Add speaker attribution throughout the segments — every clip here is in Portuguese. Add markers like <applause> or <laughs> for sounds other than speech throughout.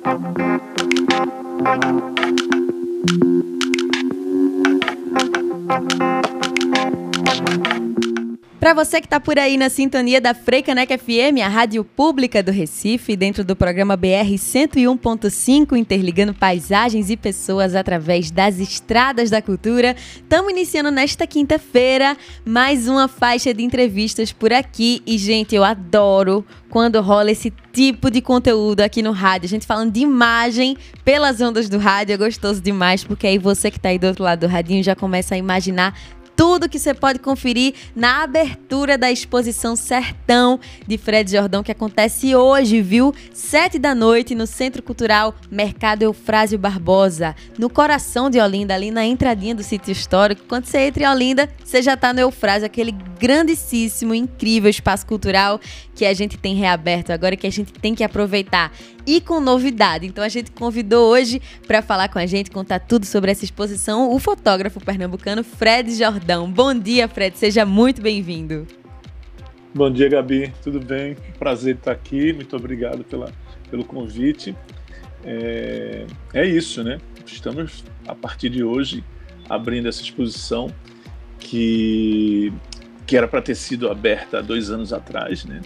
Speaker 1: Thank you. Para você que está por aí na sintonia da Freicanec FM, a rádio pública do Recife, dentro do programa BR 101.5, interligando paisagens e pessoas através das estradas da cultura, estamos iniciando nesta quinta-feira mais uma faixa de entrevistas por aqui. E, gente, eu adoro quando rola esse tipo de conteúdo aqui no rádio. A gente falando de imagem pelas ondas do rádio, é gostoso demais, porque aí você que está aí do outro lado do radinho já começa a imaginar tudo que você pode conferir na abertura da exposição Sertão de Fred Jordão, que acontece hoje, viu? Sete da noite no Centro Cultural Mercado Eufrásio Barbosa, no coração de Olinda, ali na entradinha do sítio histórico. Quando você entra em Olinda, você já está no Eufrásio, aquele grandíssimo, incrível espaço cultural que a gente tem reaberto agora, que a gente tem que aproveitar. E com novidade. Então a gente convidou hoje para falar com a gente, contar tudo sobre essa exposição, o fotógrafo pernambucano Fred Jordão. Bom dia, Fred, seja muito bem-vindo.
Speaker 2: Bom dia, Gabi. Tudo bem? Prazer estar aqui. Muito obrigado pela, pelo convite. É, é isso, né? Estamos, a partir de hoje, abrindo essa exposição que, que era para ter sido aberta há dois anos atrás, né?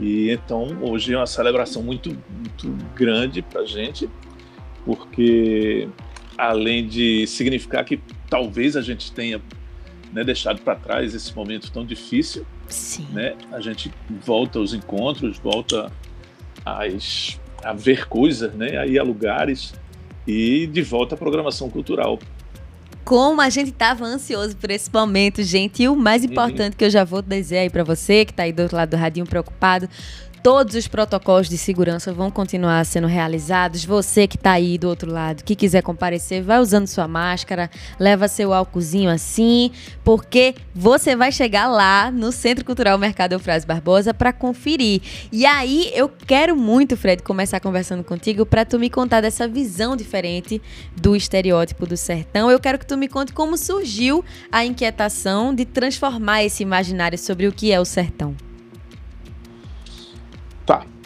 Speaker 2: E então hoje é uma celebração muito, muito grande para a gente, porque além de significar que talvez a gente tenha né, deixado para trás esse momento tão difícil,
Speaker 1: Sim.
Speaker 2: Né, a gente volta aos encontros, volta às, a ver coisas, né, a ir a lugares e de volta à programação cultural
Speaker 1: como a gente tava ansioso por esse momento, gente. E o mais importante uhum. que eu já vou dizer aí para você, que tá aí do outro lado do radinho preocupado, Todos os protocolos de segurança vão continuar sendo realizados. Você que está aí do outro lado, que quiser comparecer, vai usando sua máscara, leva seu álcoolzinho assim, porque você vai chegar lá no Centro Cultural Mercado Eufrásio Barbosa para conferir. E aí eu quero muito, Fred, começar conversando contigo para tu me contar dessa visão diferente do estereótipo do sertão. Eu quero que tu me conte como surgiu a inquietação de transformar esse imaginário sobre o que é o sertão.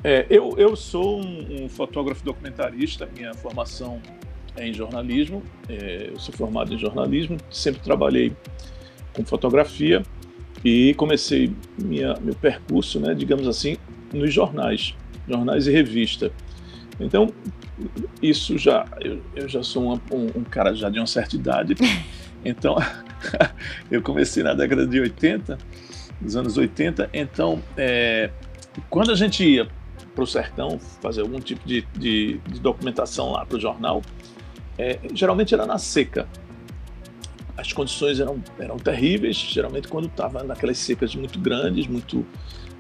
Speaker 2: É, eu, eu sou um, um, fotógrafo documentarista, minha formação é em jornalismo, é, eu sou formado em jornalismo, sempre trabalhei com fotografia e comecei minha, meu percurso, né, digamos assim, nos jornais, jornais e revista. Então, isso já, eu, eu já sou uma, um, um, cara já de uma certa idade, <laughs> então <laughs> eu comecei na década de 80, nos anos 80, então é, quando a gente ia para o sertão fazer algum tipo de, de, de documentação lá para o jornal, é, geralmente era na seca. As condições eram, eram terríveis, geralmente quando estava naquelas secas muito grandes, muito,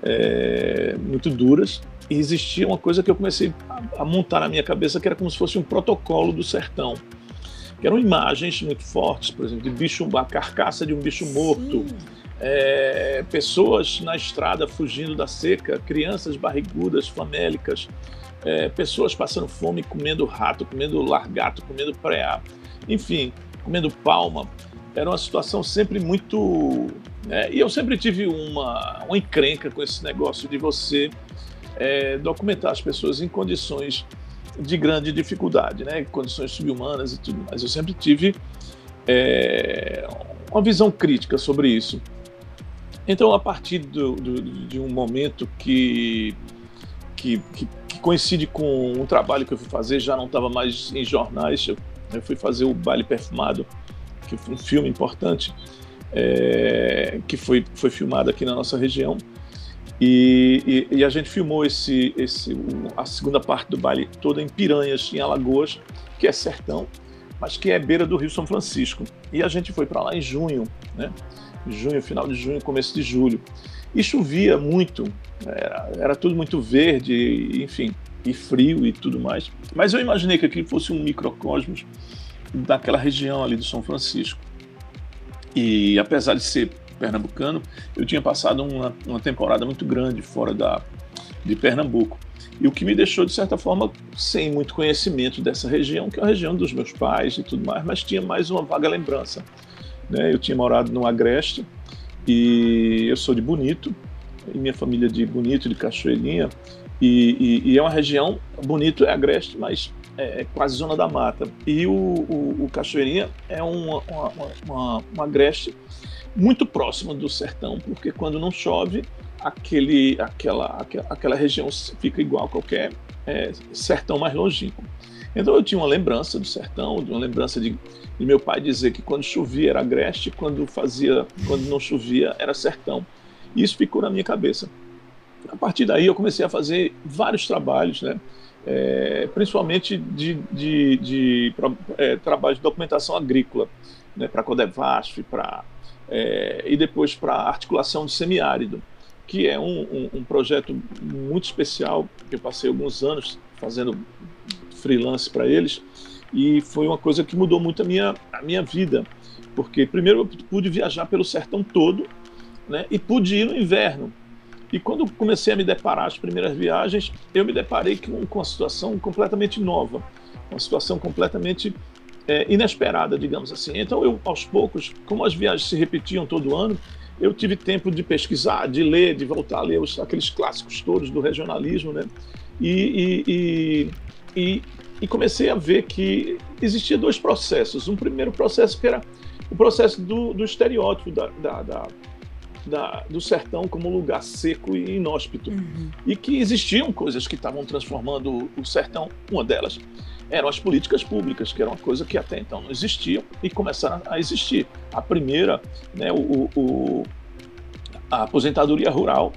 Speaker 2: é, muito duras. E existia uma coisa que eu comecei a, a montar na minha cabeça que era como se fosse um protocolo do sertão que eram imagens muito fortes, por exemplo, de bicho, a carcaça de um bicho morto, é, pessoas na estrada fugindo da seca, crianças barrigudas, famélicas, é, pessoas passando fome, comendo rato, comendo largato, comendo preá, enfim, comendo palma. Era uma situação sempre muito. Né? E eu sempre tive uma, uma encrenca com esse negócio de você é, documentar as pessoas em condições de grande dificuldade, né? condições subhumanas e tudo mais. Eu sempre tive é, uma visão crítica sobre isso. Então, a partir do, do, de um momento que, que, que, que, coincide com um trabalho que eu fui fazer, já não estava mais em jornais, eu, eu, fui fazer o Baile Perfumado, que foi um filme importante, é, que foi, foi filmado aqui na nossa região. E, e, e, a gente filmou esse, esse, a segunda parte do baile toda em Piranhas, em Alagoas, que é sertão, mas que é beira do Rio São Francisco. E a gente foi para lá em junho, né? Junho, final de junho, começo de julho. E chovia muito, era, era tudo muito verde, enfim, e frio e tudo mais. Mas eu imaginei que aquilo fosse um microcosmos daquela região ali do São Francisco. E apesar de ser pernambucano, eu tinha passado uma, uma temporada muito grande fora da, de Pernambuco. E o que me deixou, de certa forma, sem muito conhecimento dessa região, que é a região dos meus pais e tudo mais, mas tinha mais uma vaga lembrança. Né? Eu tinha morado no Agreste e eu sou de Bonito, e minha família de Bonito, de Cachoeirinha, E, e, e é uma região, bonito é Agreste, mas é, é quase zona da mata. E o, o, o Cachoeirinha é uma, uma, uma, uma agreste muito próximo do sertão, porque quando não chove, aquele, aquela, aquela região fica igual a qualquer é, sertão mais longínquo. Então eu tinha uma lembrança do sertão, uma lembrança de, de, meu pai dizer que quando chovia era agreste, quando fazia, quando não chovia era sertão. E isso ficou na minha cabeça. A partir daí eu comecei a fazer vários trabalhos, né? É, principalmente de, de, de é, trabalho de documentação agrícola, né, para Codevasf, para é, e depois para articulação de semiárido, que é um, um, um, projeto muito especial, que eu passei alguns anos fazendo freelance para eles, e foi uma coisa que mudou muito a minha, a minha vida, porque primeiro eu pude viajar pelo sertão todo, né, e pude ir no inverno. E quando comecei a me deparar as primeiras viagens, eu me deparei com, com uma situação completamente nova, uma situação completamente é, inesperada, digamos assim. Então, eu, aos poucos, como as viagens se repetiam todo ano, eu tive tempo de pesquisar, de ler, de voltar a ler os, aqueles clássicos todos do regionalismo, né? E, e, e, e, comecei a ver que existia dois processos. Um primeiro processo que era o processo do, do estereótipo da, da, da, da, do sertão como lugar seco e inóspito. Uhum. E que existiam coisas que estavam transformando o sertão, uma delas eram as políticas públicas, que era uma coisa que até então não existia e começaram a existir. A primeira, né, o, o a aposentadoria rural,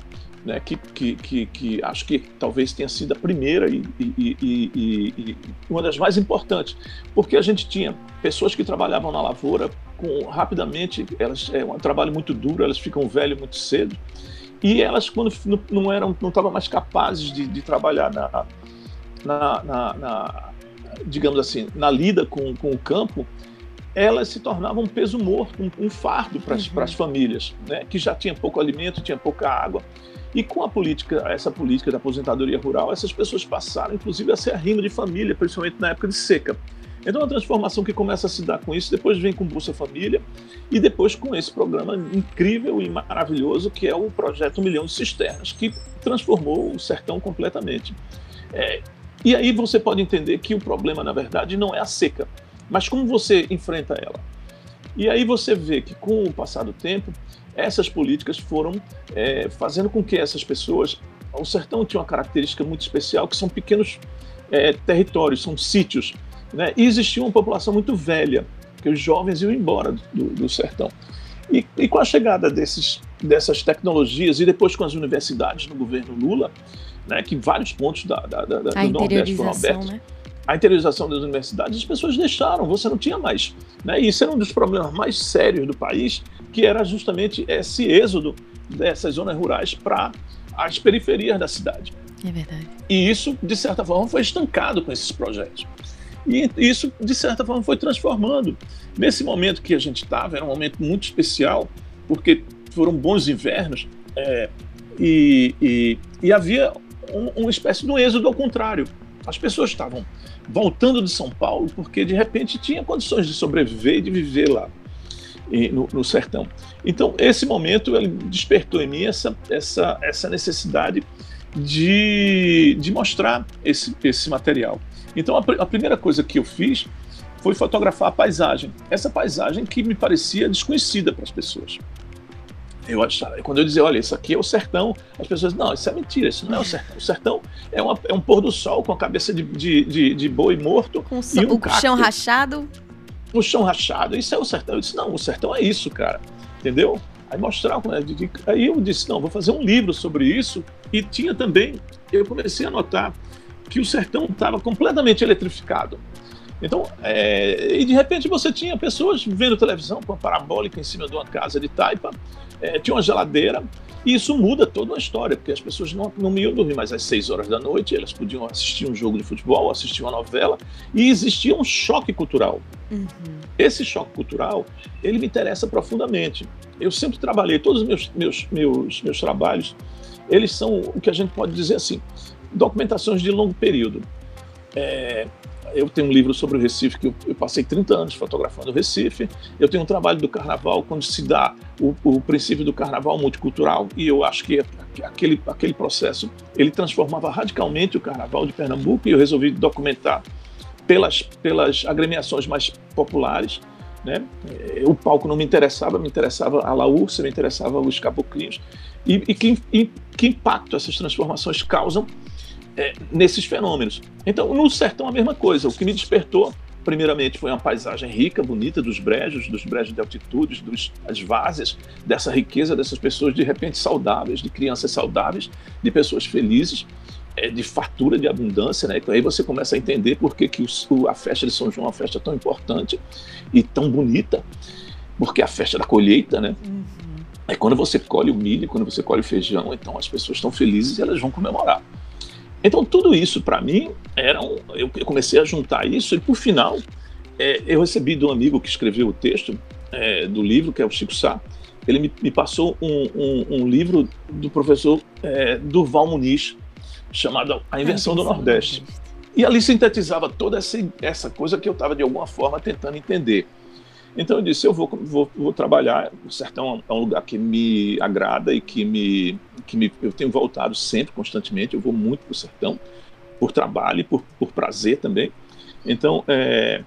Speaker 2: né, que, que, que, que, acho que talvez tenha sido a primeira e, e, e, e, uma das mais importantes, porque a gente tinha pessoas que trabalhavam na lavoura com rapidamente, elas é um trabalho muito duro, elas ficam velhas muito cedo, e elas quando não eram, não estavam mais capazes de, de trabalhar na, na, na, na digamos assim, na lida com, com o campo, elas se tornavam um peso morto, um, um fardo para as uhum. famílias, né, que já tinha pouco alimento, tinha pouca água. E com a política, essa política da aposentadoria rural, essas pessoas passaram, inclusive, a ser arrimo de família, principalmente na época de seca. Então, a transformação que começa a se dar com isso, depois vem com Bolsa Família e depois com esse programa incrível e maravilhoso que é o projeto Milhão de Cisternas, que transformou o sertão completamente. É, e aí você pode entender que o problema, na verdade, não é a seca, mas como você enfrenta ela. E aí você vê que, com o passar do tempo, essas políticas foram é, fazendo com que essas pessoas. O sertão tinha uma característica muito especial, que são pequenos é, territórios, são sítios. Né? E existia uma população muito velha, que os jovens iam embora do, do sertão. E, e, com a chegada desses, dessas tecnologias e depois com as universidades no governo Lula, né, que vários pontos da, da, da, do Nordeste foram abertos. Né? A interiorização das universidades, as pessoas deixaram, você não tinha mais. Né? E isso era um dos problemas mais sérios do país, que era justamente esse êxodo dessas zonas rurais para as periferias da cidade.
Speaker 1: É verdade.
Speaker 2: E isso, de certa forma, foi estancado com esses projetos. E isso, de certa forma, foi transformando. Nesse momento que a gente estava, era um momento muito especial, porque foram bons invernos, é, e, e, e, havia um, uma espécie de um êxodo ao contrário. As pessoas estavam voltando de São Paulo porque de repente tinha condições de sobreviver e de viver lá no, no, sertão. Então esse momento ele despertou em mim essa, essa, essa necessidade de, de mostrar esse, esse material. Então a, a primeira coisa que eu fiz foi fotografar a paisagem. Essa paisagem que me parecia desconhecida para as pessoas. Eu achava, quando eu dizia, olha, isso aqui é o sertão, as pessoas, não, isso é mentira, isso não é o sertão. O sertão é, uma, é um pôr do sol com a cabeça de, de, de, de boi morto.
Speaker 1: Com um o cacto, chão rachado.
Speaker 2: O chão rachado, isso é o sertão. Eu disse, não, o sertão é isso, cara. Entendeu? Aí mostrar, aí eu disse, não, vou fazer um livro sobre isso. E tinha também, eu comecei a notar que o sertão estava completamente eletrificado. Então, é, e de repente você tinha pessoas vendo televisão com a parabólica em cima de uma casa de taipa, é, tinha uma geladeira, e isso muda toda a história, porque as pessoas não, não iam dormir mais às 6 horas da noite, elas podiam assistir um jogo de futebol, assistir uma novela, e existia um choque cultural. Uhum. Esse choque cultural, ele me interessa profundamente. Eu sempre trabalhei, todos os meus, meus, meus, meus trabalhos, eles são o que a gente pode dizer assim, documentações de longo período. É, eu tenho um livro sobre o Recife que eu, eu, passei 30 anos fotografando o Recife. Eu tenho um trabalho do Carnaval quando se dá o, o princípio do Carnaval multicultural e eu acho que aquele aquele processo ele transformava radicalmente o Carnaval de Pernambuco e eu resolvi documentar pelas pelas agremiações mais populares. Né? O palco não me interessava, me interessava a Laúça, me interessava os caboclinhos. E, e que, e, que impacto essas transformações causam é, nesses fenômenos. Então, no sertão, a mesma coisa. O que me despertou, primeiramente, foi uma paisagem rica, bonita, dos brejos, dos brejos de altitudes, dos, das várzeas, dessa riqueza dessas pessoas de repente saudáveis, de crianças saudáveis, de pessoas felizes, é, de fartura, de abundância. Né? Então, aí você começa a entender por que, que o, a festa de São João é uma festa tão importante e tão bonita, porque é a festa da colheita, né? Uhum. É quando você colhe o milho, quando você colhe o feijão, então as pessoas estão felizes e elas vão comemorar. Então, tudo isso, para mim, era um, eu comecei a juntar isso, e por final, é, eu recebi de um amigo que escreveu o texto é, do livro, que é o Chico Sá, ele me, me passou um, um, um, livro do professor é, Durval Muniz, chamado A Invenção do Nordeste. E ali sintetizava toda essa, essa coisa que eu estava, de alguma forma, tentando entender. Então eu disse, eu vou, vou, vou trabalhar, o sertão é um lugar que me agrada e que me, que me eu tenho voltado sempre, constantemente, eu vou muito para o sertão, por trabalho e por, por prazer também. Então é,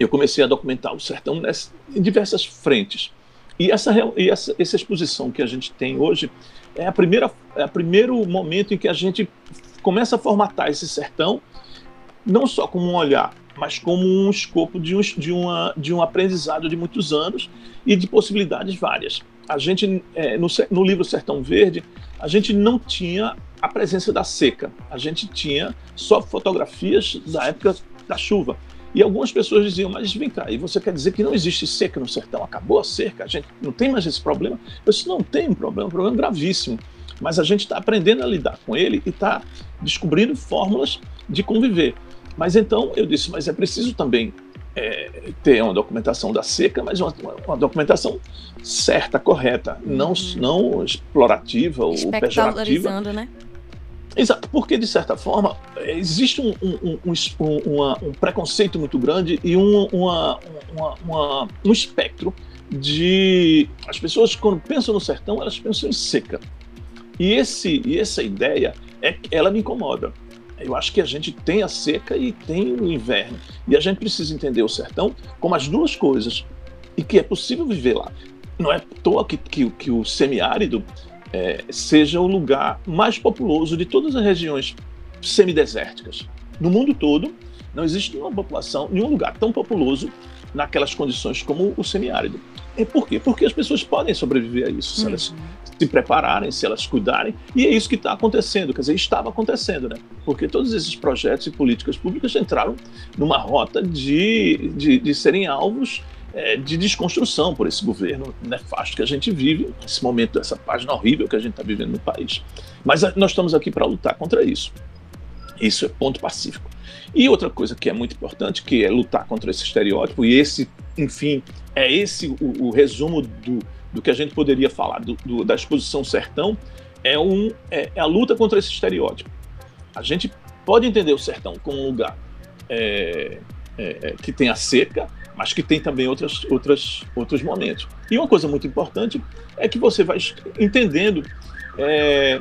Speaker 2: eu comecei a documentar o sertão nessa, em diversas frentes. E, essa, e essa, essa exposição que a gente tem hoje é a primeira é o primeiro momento em que a gente começa a formatar esse sertão não só como um olhar mas como um escopo de um, de, uma, de um aprendizado de muitos anos e de possibilidades várias. A gente, é, no, no livro Sertão Verde, a gente não tinha a presença da seca, a gente tinha só fotografias da época da chuva. E algumas pessoas diziam, mas vem cá, e você quer dizer que não existe seca no sertão? Acabou a seca? A gente não tem mais esse problema? Eu disse, não tem problema, um problema gravíssimo. Mas a gente está aprendendo a lidar com ele e está descobrindo fórmulas de conviver. Mas então eu disse, mas é preciso também é, ter uma documentação da seca, mas uma, uma documentação certa, correta, uhum. não, não explorativa ou pejorativa.
Speaker 1: né?
Speaker 2: Exato, porque de certa forma existe um, um, um, uma, um preconceito muito grande e um, uma, uma, um espectro de. As pessoas, quando pensam no sertão, elas pensam em seca. E, esse, e essa ideia, é, ela me incomoda. Eu acho que a gente tem a seca e tem o inverno. E a gente precisa entender o sertão como as duas coisas. E que é possível viver lá. Não é à toa que, que, que o semiárido é, seja o lugar mais populoso de todas as regiões semidesérticas. No mundo todo, não existe nenhuma população, nenhum lugar tão populoso naquelas condições como o semiárido. E por quê? Porque as pessoas podem sobreviver a isso, se elas uhum. se prepararem, se elas cuidarem, e é isso que está acontecendo, quer dizer, estava acontecendo, né? Porque todos esses projetos e políticas públicas entraram numa rota de, de, de serem alvos é, de desconstrução por esse governo nefasto que a gente vive, nesse momento, essa página horrível que a gente está vivendo no país. Mas nós estamos aqui para lutar contra isso. Isso é ponto pacífico. E outra coisa que é muito importante, que é lutar contra esse estereótipo, e esse, enfim, é esse o, o resumo do, do que a gente poderia falar do, do, da exposição Sertão, é, um, é, é, a luta contra esse estereótipo. A gente pode entender o sertão como um lugar é, é, é que tem a seca, mas que tem também outras, outras, outros momentos. E uma coisa muito importante é que você vai entendendo, é,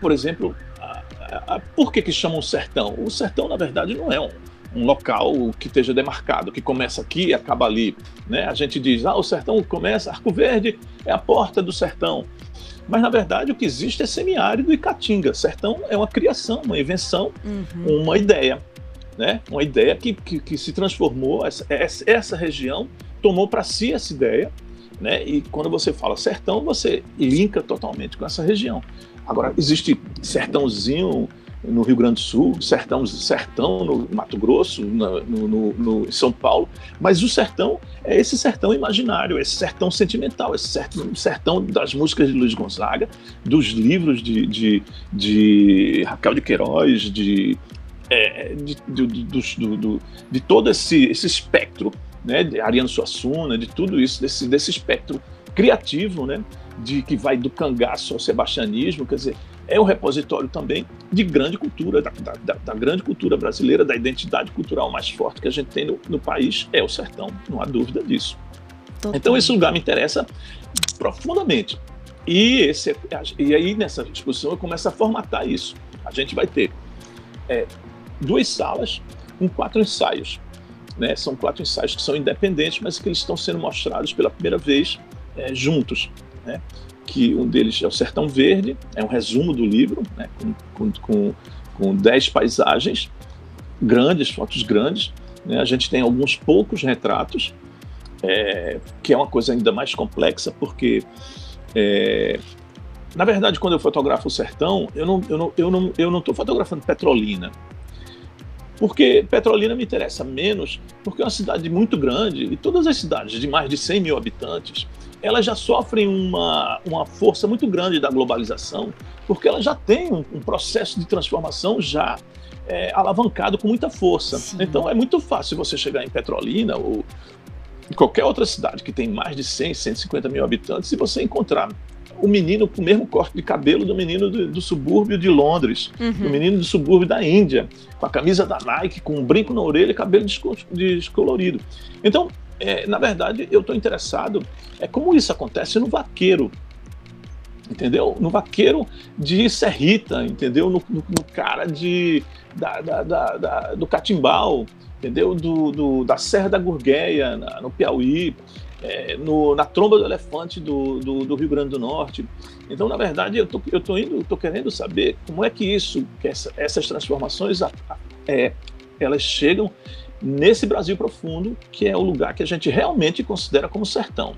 Speaker 2: por exemplo, por que, que chamam sertão? O sertão, na verdade, não é um, um local que esteja demarcado, que começa aqui e acaba ali. Né? A gente diz, ah, o sertão começa, Arco Verde é a porta do sertão. Mas, na verdade, o que existe é semiárido e caatinga. Sertão é uma criação, uma invenção, uhum. uma ideia. Né? Uma ideia que, que, que se transformou, essa, essa região tomou para si essa ideia, né? e quando você fala sertão, você linka totalmente com essa região. Agora, existe sertãozinho no Rio Grande do Sul, sertão, sertão no Mato Grosso, no, no, no, São Paulo, mas o sertão é esse sertão imaginário, esse sertão sentimental, esse sertão, sertão das músicas de Luiz Gonzaga, dos livros de, de, de Raquel de Queiroz, de, é, de, de, de, de, todo esse, esse espectro, né, de Ariano Suassuna, de tudo isso, desse, desse espectro criativo, né, de que vai do cangaço ao sebastianismo, quer dizer, é o repositório também de grande cultura, da, da, da, grande cultura brasileira, da identidade cultural mais forte que a gente tem no, no país, é o sertão, não há dúvida disso. Total. Então esse lugar me interessa profundamente. E, esse, e aí nessa discussão eu começo a formatar isso. A gente vai ter é, duas salas com quatro ensaios. Né? São quatro ensaios que são independentes, mas que eles estão sendo mostrados pela primeira vez é, juntos. Né? Que um deles é o Sertão Verde, é um resumo do livro, né? com, com, com, dez paisagens grandes, fotos grandes. Né? A gente tem alguns poucos retratos, é, que é uma coisa ainda mais complexa, porque é, na verdade, quando eu fotografo o sertão, eu não estou não, eu não, eu não fotografando Petrolina. Porque Petrolina me interessa menos, porque é uma cidade muito grande e todas as cidades de mais de 100 mil habitantes, elas já sofrem uma, uma força muito grande da globalização, porque elas já têm um, um processo de transformação já é, alavancado com muita força. Sim. Então é muito fácil você chegar em Petrolina ou em qualquer outra cidade que tem mais de 100, 150 mil habitantes e você encontrar o menino com o mesmo corte de cabelo do menino do, do subúrbio de Londres, uhum. do menino do subúrbio da Índia, com a camisa da Nike, com um brinco na orelha e cabelo descolorido. Então, é, na verdade, eu estou interessado é como isso acontece no vaqueiro, entendeu? No vaqueiro de Serrita, entendeu? No, no, no cara de, da, da, da, do Catimbau, entendeu? Do, do, da Serra da Gurgueia, na, no Piauí é, no, na tromba do elefante do, do, do, Rio Grande do Norte. Então, na verdade, eu tô, eu tô indo, tô querendo saber como é que isso, que essa, essas transformações, é, elas chegam nesse Brasil profundo, que é o lugar que a gente realmente considera como sertão.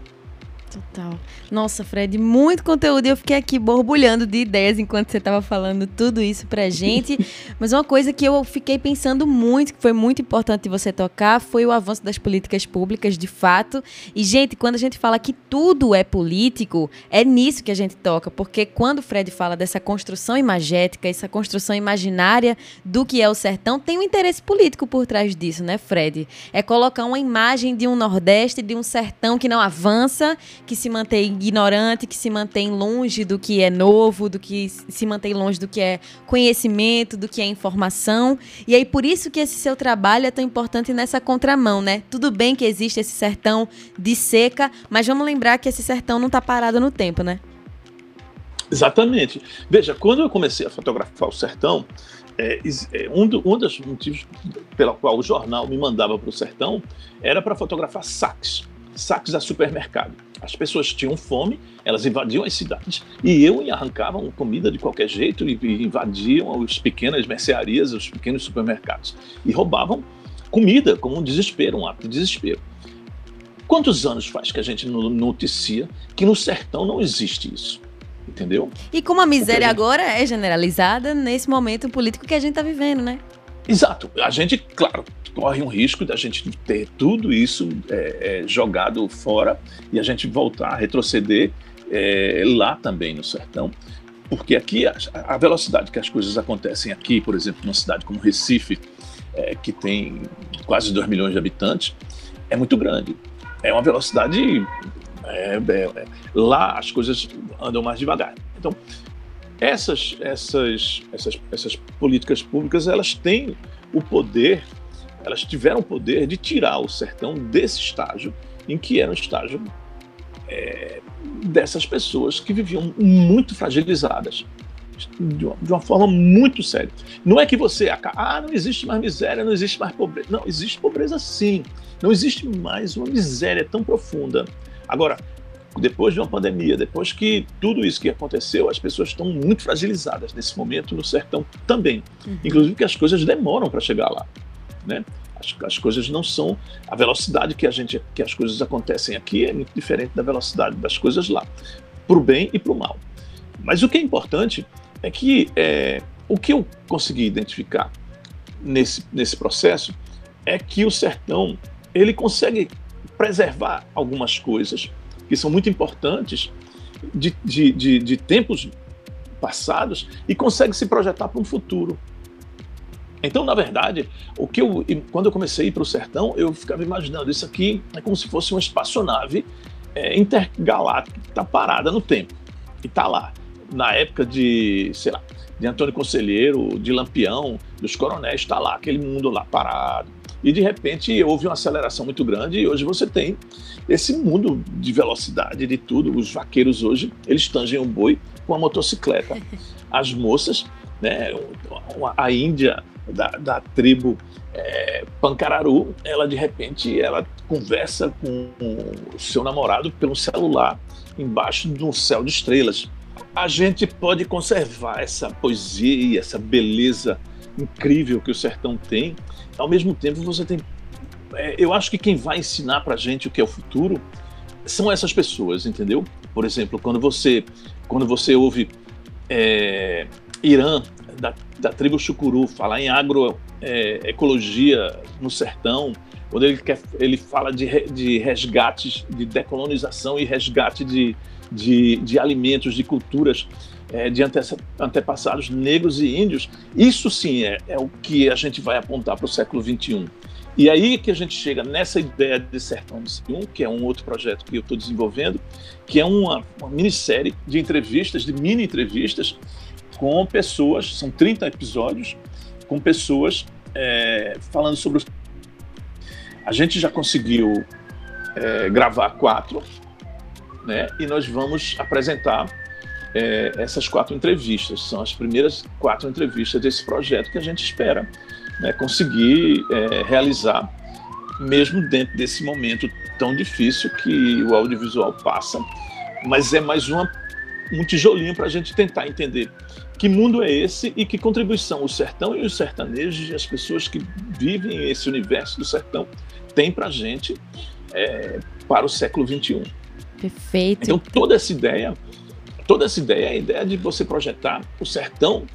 Speaker 1: Total. Nossa, Fred, muito conteúdo e eu fiquei aqui borbulhando de ideias enquanto você estava falando tudo isso pra <laughs> gente. Mas uma coisa que eu fiquei pensando muito, que foi muito importante você tocar, foi o avanço das políticas públicas, de fato. E, gente, quando a gente fala que tudo é político, é nisso que a gente toca, porque quando o Fred fala dessa construção imagética, essa construção imaginária do que é o sertão, tem um interesse político por trás disso, né, Fred? É colocar uma imagem de um Nordeste, de um sertão que não avança que se mantém ignorante, que se mantém longe do que é novo, do que se mantém longe do que é conhecimento, do que é informação. E aí por isso que esse seu trabalho é tão importante nessa contramão, né? Tudo bem que existe esse sertão de seca, mas vamos lembrar que esse sertão não está parado no tempo, né?
Speaker 2: Exatamente. Veja, quando eu comecei a fotografar o sertão, é, é um, do, um dos motivos pela qual o jornal me mandava para o sertão era para fotografar saques, saques a supermercado. As pessoas tinham fome, elas invadiam as cidades e eu arrancavam comida de qualquer jeito e, invadiam as pequenas mercearias, os pequenos supermercados e roubavam comida como um desespero, um ato de desespero. Quantos anos faz que a gente noticia que no sertão não existe isso? Entendeu?
Speaker 1: E como a miséria gente... agora é generalizada nesse momento político que a gente está vivendo, né?
Speaker 2: Exato. A gente, claro, corre um risco da gente ter tudo isso é, é, jogado fora e a gente voltar a retroceder é, lá também no sertão. Porque aqui a, a, velocidade que as coisas acontecem aqui, por exemplo, numa cidade como Recife, é, que tem quase 2 milhões de habitantes, é muito grande. É uma velocidade. É, é, lá as coisas andam mais devagar. Então, essas, essas, essas, essas políticas públicas elas têm o poder elas tiveram o poder de tirar o sertão desse estágio, em que era um estágio é, dessas pessoas que viviam muito fragilizadas, de uma, de uma, forma muito séria. Não é que você, ah, não existe mais miséria, não existe mais pobreza. Não, existe pobreza sim. Não existe mais uma miséria tão profunda. Agora, depois de uma pandemia, depois que tudo isso que aconteceu, as pessoas estão muito fragilizadas nesse momento no sertão também. Uhum. Inclusive que as coisas demoram para chegar lá né? As, as, coisas não são a velocidade que a gente que as coisas acontecem aqui é muito diferente da velocidade das coisas lá, para o bem e para o mal. Mas o que é importante é que é, o que eu consegui identificar nesse, nesse processo é que o sertão ele consegue preservar algumas coisas que são muito importantes de, de, de, de tempos passados e consegue se projetar para um futuro. Então, na verdade, o que eu, quando eu comecei a ir para o sertão, eu ficava imaginando isso aqui é como se fosse uma espaçonave é, intergaláctica que está parada no tempo e está lá. na época de, sei lá, de Antônio Conselheiro, de Lampião, dos coronéis, está lá, aquele mundo lá parado. E de repente houve uma aceleração muito grande e hoje você tem esse mundo de velocidade, de tudo. Os vaqueiros hoje, eles tangem um boi com a motocicleta. <laughs> As moças, né, a Índia da, da tribo é, Pancararu, ela de repente ela conversa com o seu namorado pelo celular embaixo de um céu de estrelas. A gente pode conservar essa poesia, essa beleza incrível que o sertão tem. Ao mesmo tempo, você tem. É, eu acho que quem vai ensinar para gente o que é o futuro são essas pessoas, entendeu? Por exemplo, quando você, quando você ouve é, Irã, da, da tribo Chucuru, falar em agroecologia é, no sertão, quando ele, quer, ele fala de, de resgates, de decolonização e resgate de, de, de alimentos, de culturas é, de ante, antepassados negros e índios, isso sim é, é o que a gente vai apontar para o século XXI. E aí que a gente chega nessa ideia de Sertão do C1, que é um outro projeto que eu estou desenvolvendo, que é uma, uma minissérie de entrevistas, de mini entrevistas, com pessoas, são 30 episódios, com pessoas é, falando sobre. A gente já conseguiu é, gravar quatro, né? E nós vamos apresentar é, essas quatro entrevistas. São as primeiras quatro entrevistas desse projeto que a gente espera né, conseguir é, realizar, mesmo dentro desse momento tão difícil que o audiovisual passa. Mas é mais uma, um tijolinho para a gente tentar entender que mundo é esse e que contribuição o sertão e os sertanejos e as pessoas que vivem esse universo do sertão têm para a gente é, para o século XXI.
Speaker 1: Perfeito.
Speaker 2: Então, toda essa ideia toda essa ideia é a ideia de você projetar o sertão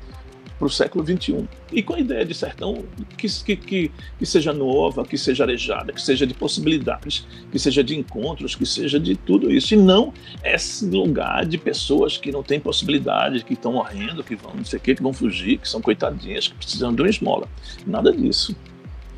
Speaker 2: para o século XXI. E com a ideia de sertão que, que, que, seja nova, que seja arejada, que seja de possibilidades, que seja de encontros, que seja de tudo isso. E não esse lugar de pessoas que não têm possibilidade, que estão morrendo, que vão não sei o que, que vão fugir, que são coitadinhas, que precisam de uma esmola. Nada disso.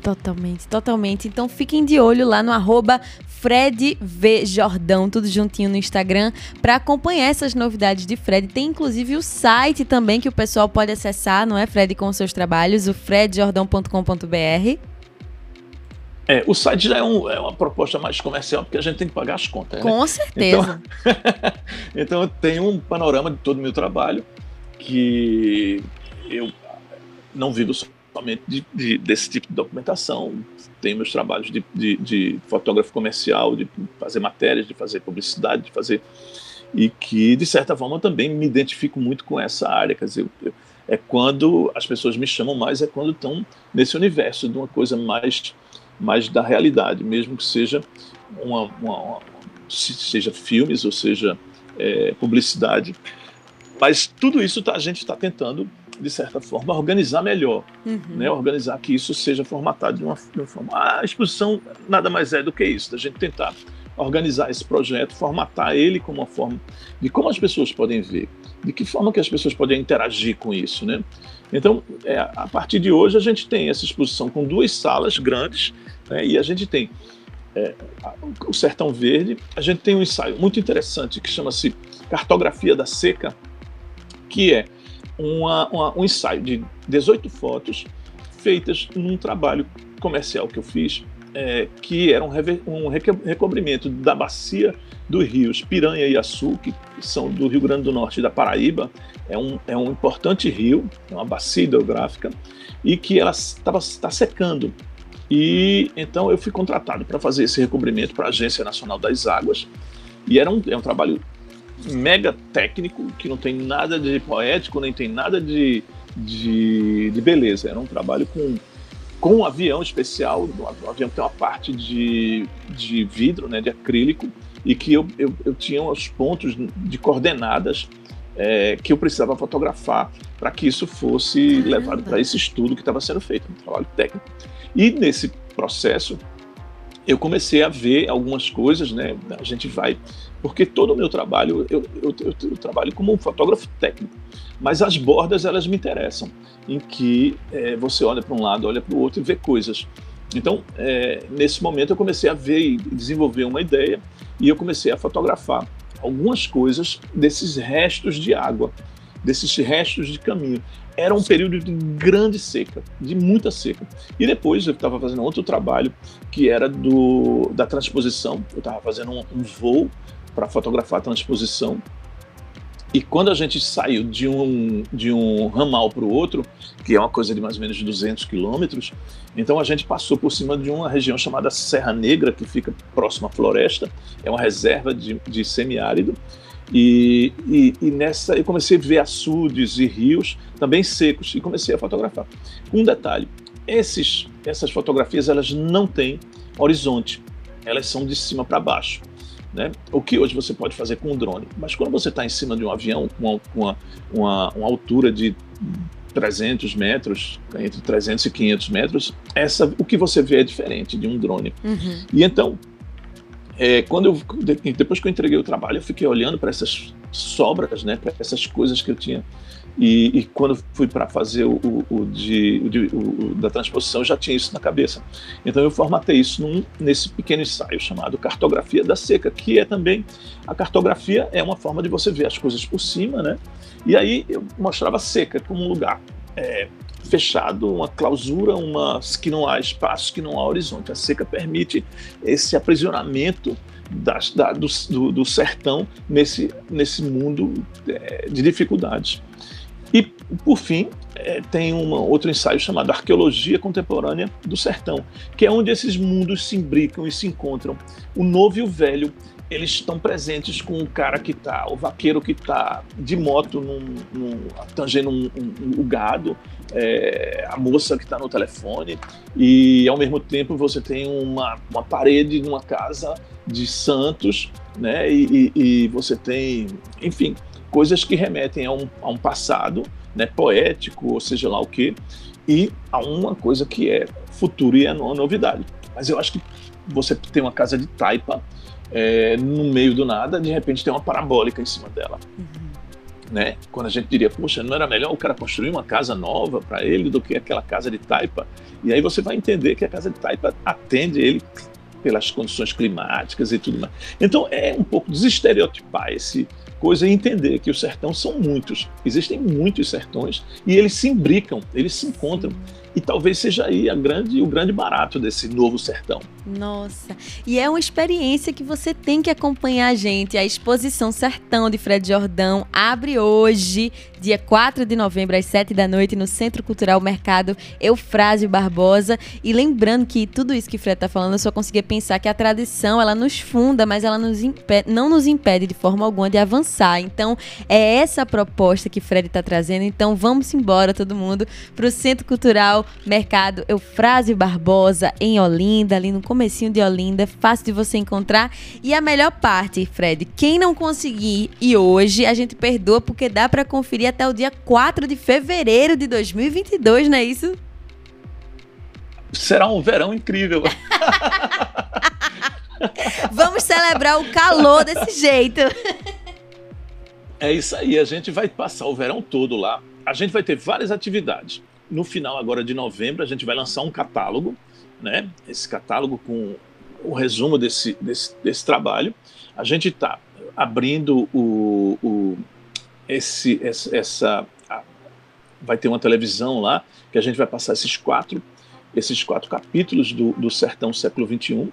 Speaker 1: Totalmente, totalmente. Então fiquem de olho lá no arroba Fred V Jordão, tudo juntinho no Instagram, para acompanhar essas novidades de Fred. Tem inclusive o site também que o pessoal pode acessar, não é, Fred, com os seus trabalhos, o fredjordão.com.br.
Speaker 2: É, o site já é, um, é, uma proposta mais comercial, porque a gente tem que pagar as contas.
Speaker 1: Né? Com né? certeza.
Speaker 2: Então, <laughs> então eu tenho um panorama de todo o meu trabalho, que eu não vivo só somente de, de, desse tipo de documentação. Tenho meus trabalhos de, de, de, fotógrafo comercial, de fazer matérias, de fazer publicidade, de fazer. E que, de certa forma, também me identifico muito com essa área. Quer dizer, eu, é quando as pessoas me chamam mais, é quando estão nesse universo de uma coisa mais, mais da realidade, mesmo que seja uma, uma, uma seja filmes ou seja é, publicidade. Mas tudo isso tá, a gente está tentando de certa forma, organizar melhor, uhum. né? organizar que isso seja formatado de uma, de uma, forma. A exposição nada mais é do que isso, da gente tentar organizar esse projeto, formatar ele como uma forma de como as pessoas podem ver, de que forma que as pessoas podem interagir com isso, né? Então, é, a partir de hoje a gente tem essa exposição com duas salas grandes, né? E a gente tem é, o Sertão Verde, a gente tem um ensaio muito interessante que chama-se Cartografia da Seca, que é uma, uma, um ensaio de 18 fotos feitas num trabalho comercial que eu fiz, é, que era um, um, recobrimento da bacia dos rios Piranha e Açu, que são do Rio Grande do Norte da Paraíba. É um, é um importante rio, é uma bacia hidrográfica, e que ela está secando. E então eu fui contratado para fazer esse recobrimento para a Agência Nacional das Águas. E era um, é um trabalho mega técnico, que não tem nada de poético, nem tem nada de, de, de beleza. Era um trabalho com, com um avião especial, o avião tem uma parte de, de vidro, né, de acrílico, e que eu, eu, eu tinha os pontos de coordenadas é, que eu precisava fotografar para que isso fosse levado para esse estudo que estava sendo feito, um trabalho técnico. E nesse processo, eu comecei a ver algumas coisas, né? A gente vai porque todo o meu trabalho, eu, eu, eu, eu, trabalho como um fotógrafo técnico, mas as bordas elas me interessam, em que é, você olha para um lado, olha para o outro e vê coisas. Então, é, nesse momento eu comecei a ver e desenvolver uma ideia e eu comecei a fotografar algumas coisas desses restos de água, desses restos de caminho. Era um período de grande seca, de muita seca. E depois eu estava fazendo outro trabalho que era do da transposição. Eu estava fazendo um, um voo para fotografar a transposição e quando a gente saiu de um, de um ramal para o outro, que é uma coisa de mais ou menos 200 quilômetros, então a gente passou por cima de uma região chamada Serra Negra, que fica próxima à floresta, é uma reserva de, de semiárido. E, e, e, nessa eu comecei a ver açudes e rios também secos e comecei a fotografar. Um detalhe: esses, essas fotografias elas não têm horizonte, elas são de cima para baixo. Né? O que hoje você pode fazer com um drone. Mas quando você está em cima de um avião com uma, uma, uma, altura de 300 metros, entre 300 e 500 metros, essa, o que você vê é diferente de um drone. Uhum. E então, é, quando eu, depois que eu entreguei o trabalho, eu fiquei olhando para essas sobras, né, para essas coisas que eu tinha e, e quando fui para fazer o, o, o, de, o, da transposição, já tinha isso na cabeça. Então eu formatei isso num, nesse pequeno ensaio chamado Cartografia da Seca, que é também a cartografia é uma forma de você ver as coisas por cima, né? E aí eu mostrava a seca como um lugar é, fechado, uma clausura, uma que não há espaço, que não há horizonte. A seca permite esse aprisionamento das, da, do, do, do, sertão nesse, nesse mundo é, de dificuldades. E, por fim, é, tem um outro ensaio chamado Arqueologia Contemporânea do Sertão, que é onde esses mundos se imbricam e se encontram. O novo e o velho, eles estão presentes com o cara que está, o vaqueiro que está de moto num, num, tangendo um, um, um, o gado, é, a moça que está no telefone, e ao mesmo tempo você tem uma, uma parede de uma casa de santos, né? E, e, e você tem, enfim, coisas que remetem a um, a um passado né, poético, ou seja lá o que, e a uma coisa que é futuro e é uma novidade. Mas eu acho que você tem uma casa de taipa é, no meio do nada, de repente tem uma parabólica em cima dela. Uhum. Né? Quando a gente diria, poxa, não era melhor o cara construir uma casa nova para ele do que aquela casa de taipa? E aí você vai entender que a casa de taipa atende ele pelas condições climáticas e tudo mais. Então é um pouco desestereotipar esse, coisa é entender que o sertão são muitos, existem muitos sertões e eles se imbricam, eles se encontram. E talvez seja aí a grande, o grande barato desse novo sertão.
Speaker 1: Nossa, e é uma experiência que você tem que acompanhar gente. A exposição Sertão de Fred Jordão abre hoje, dia 4 de novembro, às 7 da noite, no Centro Cultural Mercado Eufrásio Barbosa. E lembrando que tudo isso que Fred está falando, eu só conseguia pensar que a tradição, ela nos funda, mas ela nos impede, não nos impede de forma alguma de avançar. Então, é essa a proposta que Fred está trazendo. Então, vamos embora, todo mundo, para o Centro Cultural Mercado Eufrásio Barbosa, em Olinda, ali no comecinho de Olinda, fácil de você encontrar. E a melhor parte, Fred, quem não conseguir e hoje, a gente perdoa porque dá para conferir até o dia 4 de fevereiro de 2022, não é isso?
Speaker 2: Será um verão incrível. <laughs>
Speaker 1: Vamos celebrar o calor desse jeito.
Speaker 2: É isso aí, a gente vai passar o verão todo lá. A gente vai ter várias atividades no final agora de novembro, a gente vai lançar um catálogo, né? Esse catálogo com o resumo desse, desse, desse trabalho. A gente está abrindo o, o, esse, essa, a, vai ter uma televisão lá que a gente vai passar esses quatro, esses quatro capítulos do, do Sertão Século XXI,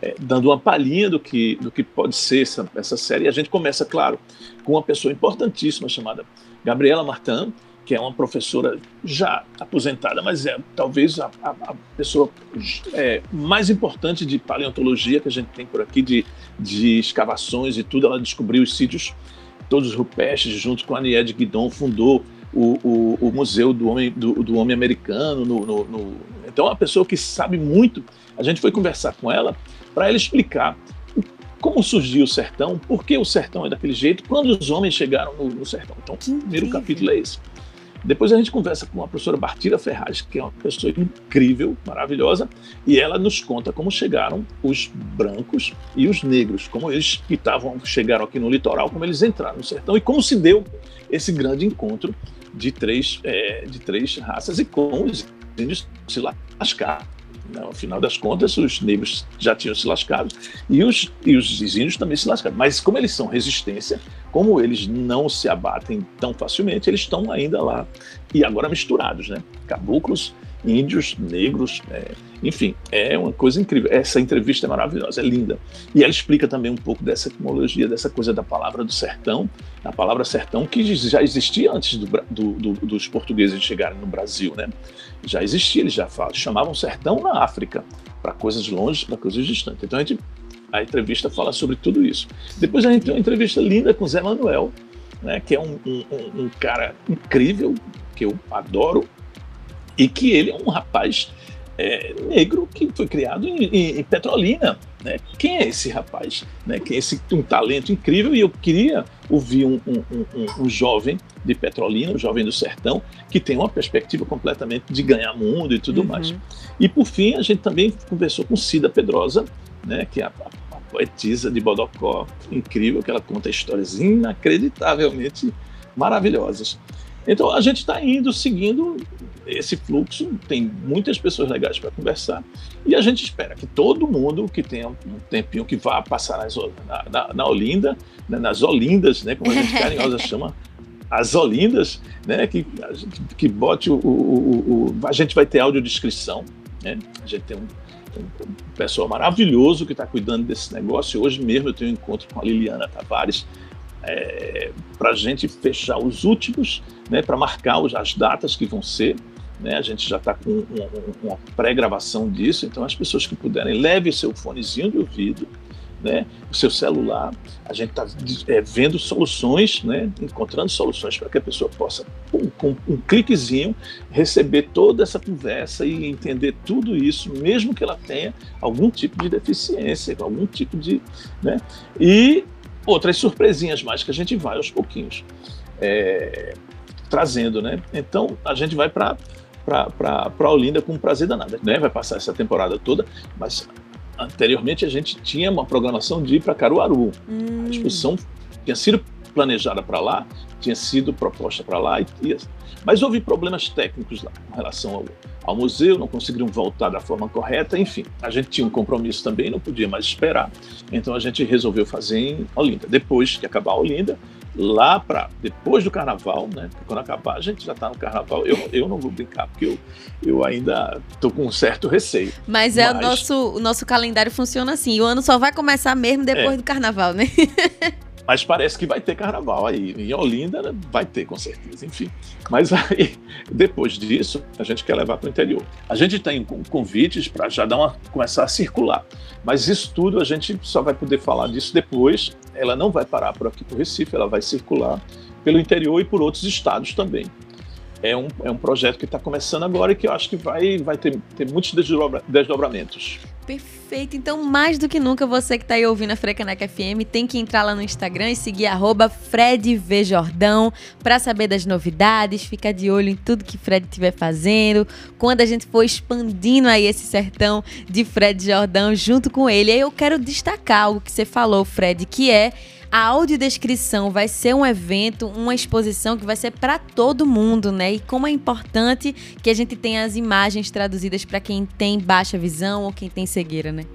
Speaker 2: é, dando uma palhinha do que, do que pode ser essa, essa série. E a gente começa, claro, com uma pessoa importantíssima chamada Gabriela Martin, que é uma professora já aposentada, mas é talvez a, a, a pessoa é, mais importante de paleontologia que a gente tem por aqui, de, de escavações e tudo. Ela descobriu os sítios todos rupestres, junto com a Nied Guidon, fundou o, o, o, Museu do Homem, do, do Homem Americano. No, no, no... Então, é uma pessoa que sabe muito. A gente foi conversar com ela para ela explicar como surgiu o sertão, por que o sertão é daquele jeito, quando os homens chegaram no, no sertão. Então, o primeiro capítulo é esse. Depois a gente conversa com a professora Bartira Ferraz, que é uma pessoa incrível, maravilhosa, e ela nos conta como chegaram os brancos e os negros, como eles que estavam chegaram aqui no litoral, como eles entraram no sertão e como se deu esse grande encontro de três, é, de três raças e como os índios se lascaram Não, afinal das contas, os negros já tinham se lascado e os, e os índios também se lascaram. Mas como eles são resistência, como eles não se abatem tão facilmente, eles estão ainda lá e agora misturados, né? Caboclos índios, negros, é, enfim, é uma coisa incrível. Essa entrevista é maravilhosa, é linda. E ela explica também um pouco dessa etimologia, dessa coisa da palavra do sertão, a palavra sertão que já existia antes do, do, do, dos portugueses chegarem no Brasil, né? Já existia, eles já falavam, chamavam sertão na África, para coisas longe, para coisas distantes. Então a gente, a entrevista fala sobre tudo isso. Depois a gente tem uma entrevista linda com Zé Manuel, né, que é um, um, um cara incrível, que eu adoro, e que ele é um rapaz é, negro que foi criado em, em, em Petrolina. Né? Quem é esse rapaz? Né? Quem é esse um talento incrível? E eu queria ouvir um, um, um, um, jovem de Petrolina, um jovem do sertão, que tem uma perspectiva completamente de ganhar mundo e tudo uhum. mais. E por fim, a gente também conversou com Cida Pedrosa, né? que é a, a, poetisa de Bodocó, incrível, que ela conta histórias inacreditavelmente maravilhosas. Então a gente está indo seguindo esse fluxo, tem muitas pessoas legais para conversar e a gente espera que todo mundo que tenha um tempinho que vá passar nas, na, na, na, Olinda, né, nas Olindas, né, como a gente <laughs> carinhosa chama, as Olindas, né, que, que bote o, o, o, o, A gente vai ter audiodescrição, né, a gente tem um, um pessoal maravilhoso que está cuidando desse negócio. Hoje mesmo eu tenho um encontro com a Liliana Tavares, é, para a gente fechar os últimos, né, para marcar as datas que vão ser. Né, a gente já está com uma, pré-gravação disso, então as pessoas que puderem, leve seu fonezinho de ouvido, né, o seu celular. A gente está é, vendo soluções, né, encontrando soluções para que a pessoa possa, com, com, um cliquezinho, receber toda essa conversa e entender tudo isso, mesmo que ela tenha algum tipo de deficiência, algum tipo de. Né, e outras surpresinhas mais que a gente vai aos pouquinhos é, trazendo, né? Então a gente vai para para Olinda com prazer danado, né? Vai passar essa temporada toda, mas anteriormente a gente tinha uma programação de ir para Caruaru. Hum. A exposição tinha sido planejada para lá, tinha sido proposta para lá, e, e, mas houve problemas técnicos lá com relação ao, ao museu, não conseguiram voltar da forma correta, enfim. A gente tinha um compromisso também, não podia mais esperar. Então a gente resolveu fazer em Olinda. Depois que acabar a Olinda, lá para depois do carnaval, né? Porque quando acabar a gente já está no carnaval. Eu, eu não vou brincar porque eu, eu ainda estou com um certo receio.
Speaker 1: Mas, é o nosso o nosso calendário funciona assim. O ano só vai começar mesmo depois é. do carnaval, né? <laughs>
Speaker 2: Mas parece que vai ter carnaval aí. Em Olinda né, vai ter, com certeza. Enfim. Mas aí, <laughs> depois disso, a gente quer levar para o interior. A gente tem convites para já dar uma, começar a circular. Mas isso tudo a gente só vai poder falar disso depois. Ela não vai parar por aqui o Recife, ela vai circular pelo interior e por outros estados também. É um, é um projeto que está começando agora e que eu acho que vai, vai ter, ter muitos desdobra, desdobramentos.
Speaker 1: Perfeito. Então, mais do que nunca, você que está aí ouvindo a Frecaneca FM tem que entrar lá no Instagram e seguir FredVJordão para saber das novidades, ficar de olho em tudo que Fred estiver fazendo, quando a gente for expandindo aí esse sertão de Fred Jordão junto com ele. Aí eu quero destacar algo que você falou, Fred, que é a audiodescrição vai ser um evento, uma exposição que vai ser para todo mundo, né? E como é importante que a gente tenha as imagens traduzidas para quem tem baixa visão ou quem tem cegueira, né?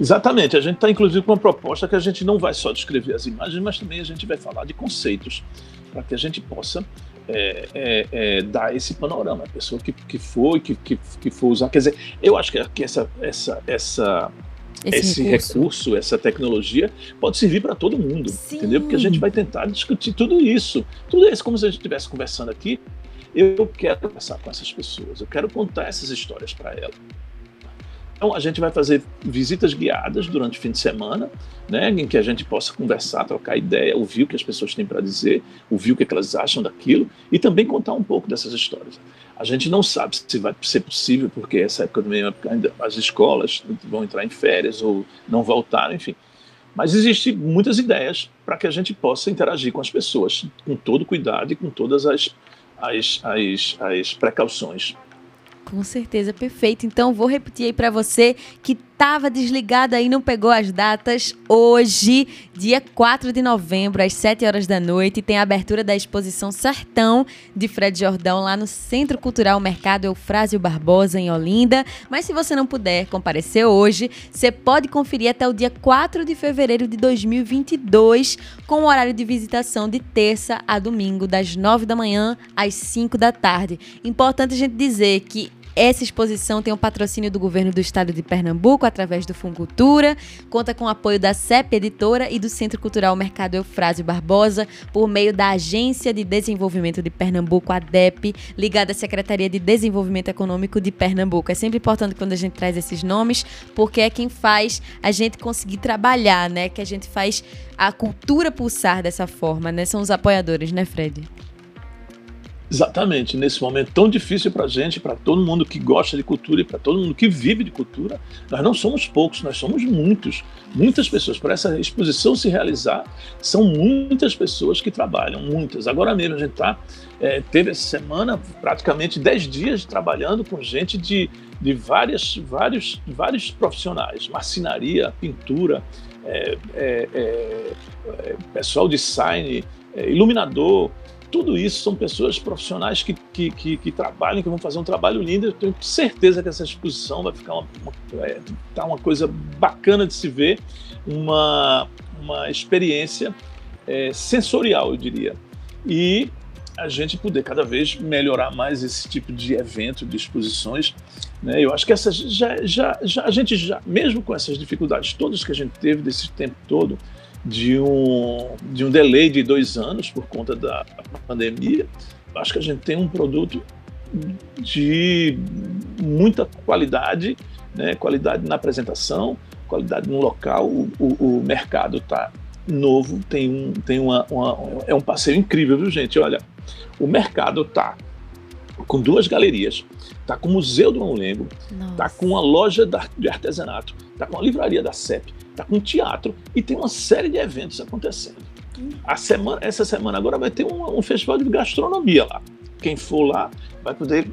Speaker 2: Exatamente. A gente está, inclusive, com uma proposta que a gente não vai só descrever as imagens, mas também a gente vai falar de conceitos, para que a gente possa é, é, é, dar esse panorama. A pessoa que, que for que, que, que for usar. Quer dizer, eu acho que, que essa, essa, essa esse, esse recurso. recurso. essa tecnologia, pode servir para todo mundo, Sim. entendeu? Porque a gente vai tentar discutir tudo isso. Tudo isso, como se a gente estivesse conversando aqui. Eu quero conversar com essas pessoas, eu quero contar essas histórias para elas. Então, a gente vai fazer visitas guiadas durante o fim de semana, né, em que a gente possa conversar, trocar ideia, ouvir o que as pessoas têm para dizer, ouvir o que elas acham daquilo e também contar um pouco dessas histórias. A gente não sabe se vai ser possível, porque essa época do meio ainda as escolas vão entrar em férias ou não voltaram, enfim. Mas existem muitas ideias para que a gente possa interagir com as pessoas com todo cuidado e com todas as, as, as, as precauções
Speaker 1: com certeza, perfeito. Então vou repetir aí para você que estava desligado aí, não pegou as datas, hoje, dia 4 de novembro, às 7 horas da noite, tem a abertura da exposição Sertão de Fred Jordão lá no Centro Cultural Mercado Eufrásio Barbosa, em Olinda. Mas se você não puder comparecer hoje, você pode conferir até o dia 4 de fevereiro de 2022, com o horário de visitação de terça a domingo, das 9 da manhã às 5 da tarde. Importante a gente dizer que essa exposição tem o patrocínio do governo do estado de Pernambuco através do Funcultura, conta com o apoio da CEP Editora e do Centro Cultural Mercado Eufrásio Barbosa, por meio da Agência de Desenvolvimento de Pernambuco, ADEP, ligada à Secretaria de Desenvolvimento Econômico de Pernambuco. É sempre importante quando a gente traz esses nomes, porque é quem faz a gente conseguir trabalhar, né? Que a gente faz a cultura pulsar dessa forma, né? São os apoiadores, né, Fred?
Speaker 2: Exatamente, nesse momento tão difícil para a gente, para todo mundo que gosta de cultura e para todo mundo que vive de cultura, nós não somos poucos, nós somos muitos, muitas pessoas. Para essa exposição se realizar, são muitas pessoas que trabalham, muitas. Agora mesmo a gente tá, é, teve essa semana praticamente 10 dias trabalhando com gente de, de várias, vários, vários profissionais, marcenaria, pintura, é, é, é, é pessoal de design, é, iluminador, tudo isso são pessoas profissionais que, que, que, que, trabalham, que vão fazer um trabalho lindo. Eu tenho certeza que essa exposição vai ficar uma, uma, é, tá uma coisa bacana de se ver, uma, uma experiência é, sensorial, eu diria. E a gente poder cada vez melhorar mais esse tipo de evento, de exposições. Né? Eu acho que essas já, já, já, a gente já, mesmo com essas dificuldades todas que a gente teve desse tempo todo, de um, de um delay de dois anos por conta da pandemia, acho que a gente tem um produto de muita qualidade, né? qualidade na apresentação, qualidade no local, o, o, o mercado está novo, tem, um, tem uma, uma, é um passeio incrível, viu gente? Olha, o mercado está com duas galerias, está com o Museu do Mamulengo, está com uma loja de artesanato, está com a livraria da CEP, está com teatro e tem uma série de eventos acontecendo. A semana, essa semana agora vai ter um, um festival de gastronomia lá. Quem for lá vai poder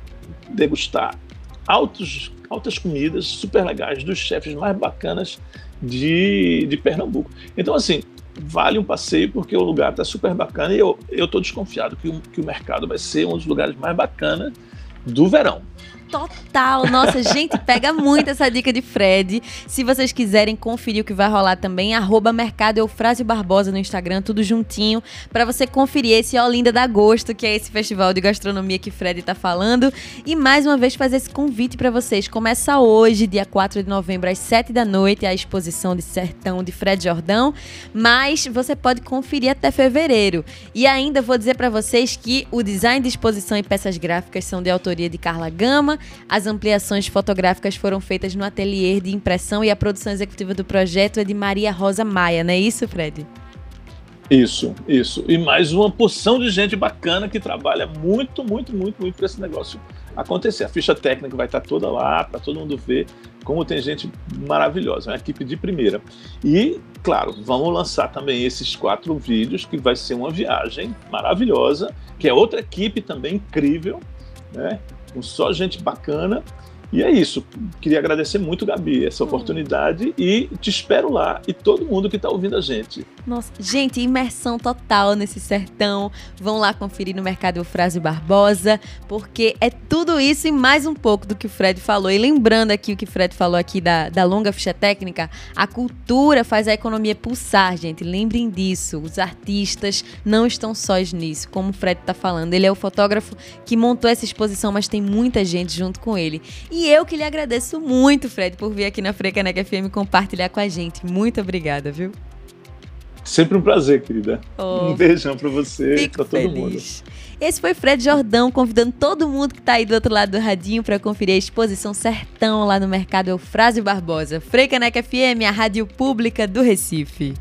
Speaker 2: degustar altos, altas comidas super legais dos chefes mais bacanas de, de Pernambuco. Então, assim, vale um passeio porque o lugar está super bacana e eu estou desconfiado que o, que o mercado vai ser um dos lugares mais bacanas do verão
Speaker 1: total. Nossa, gente, pega muito essa dica de Fred. Se vocês quiserem conferir o que vai rolar também, arroba Mercado Eufrásio Barbosa no Instagram, tudo juntinho, para você conferir esse Olinda da Agosto, que é esse festival de gastronomia que Fred tá falando. E mais uma vez fazer esse convite para vocês. Começa hoje, dia 4 de novembro, às 7 da noite, a exposição de Sertão de Fred Jordão, mas você pode conferir até fevereiro. E ainda vou dizer para vocês que o design de exposição e peças gráficas são de autoria de Carla Gama, as ampliações fotográficas foram feitas no ateliê de impressão e a produção executiva do projeto é de Maria Rosa Maia, não é isso, Fred?
Speaker 2: Isso, isso. E mais uma porção de gente bacana que trabalha muito, muito, muito, muito para esse negócio acontecer. A ficha técnica vai estar toda lá para todo mundo ver como tem gente maravilhosa, uma equipe de primeira. E, claro, vamos lançar também esses quatro vídeos que vai ser uma viagem maravilhosa, que é outra equipe também incrível, né? Com só gente bacana e é isso. Queria agradecer muito, Gabi, essa hum. oportunidade e te espero lá e todo mundo que está ouvindo a gente.
Speaker 1: Nossa, gente, imersão total nesse sertão. Vão lá conferir no Mercado Eufrásio Barbosa, porque é tudo isso e mais um pouco do que o Fred falou. E lembrando aqui o que o Fred falou aqui da, da longa ficha técnica, a cultura faz a economia pulsar, gente. Lembrem disso. Os artistas não estão sós nisso, como o Fred está falando. Ele é o fotógrafo que montou essa exposição, mas tem muita gente junto com ele. E e eu que lhe agradeço muito, Fred, por vir aqui na Frecanec FM compartilhar com a gente. Muito obrigada, viu?
Speaker 2: Sempre um prazer, querida. Oh, um beijão para você e para todo feliz. mundo.
Speaker 1: Esse foi Fred Jordão, convidando todo mundo que está aí do outro lado do radinho para conferir a exposição Sertão lá no Mercado Eufrásio Barbosa. Frecanec FM, a rádio pública do Recife.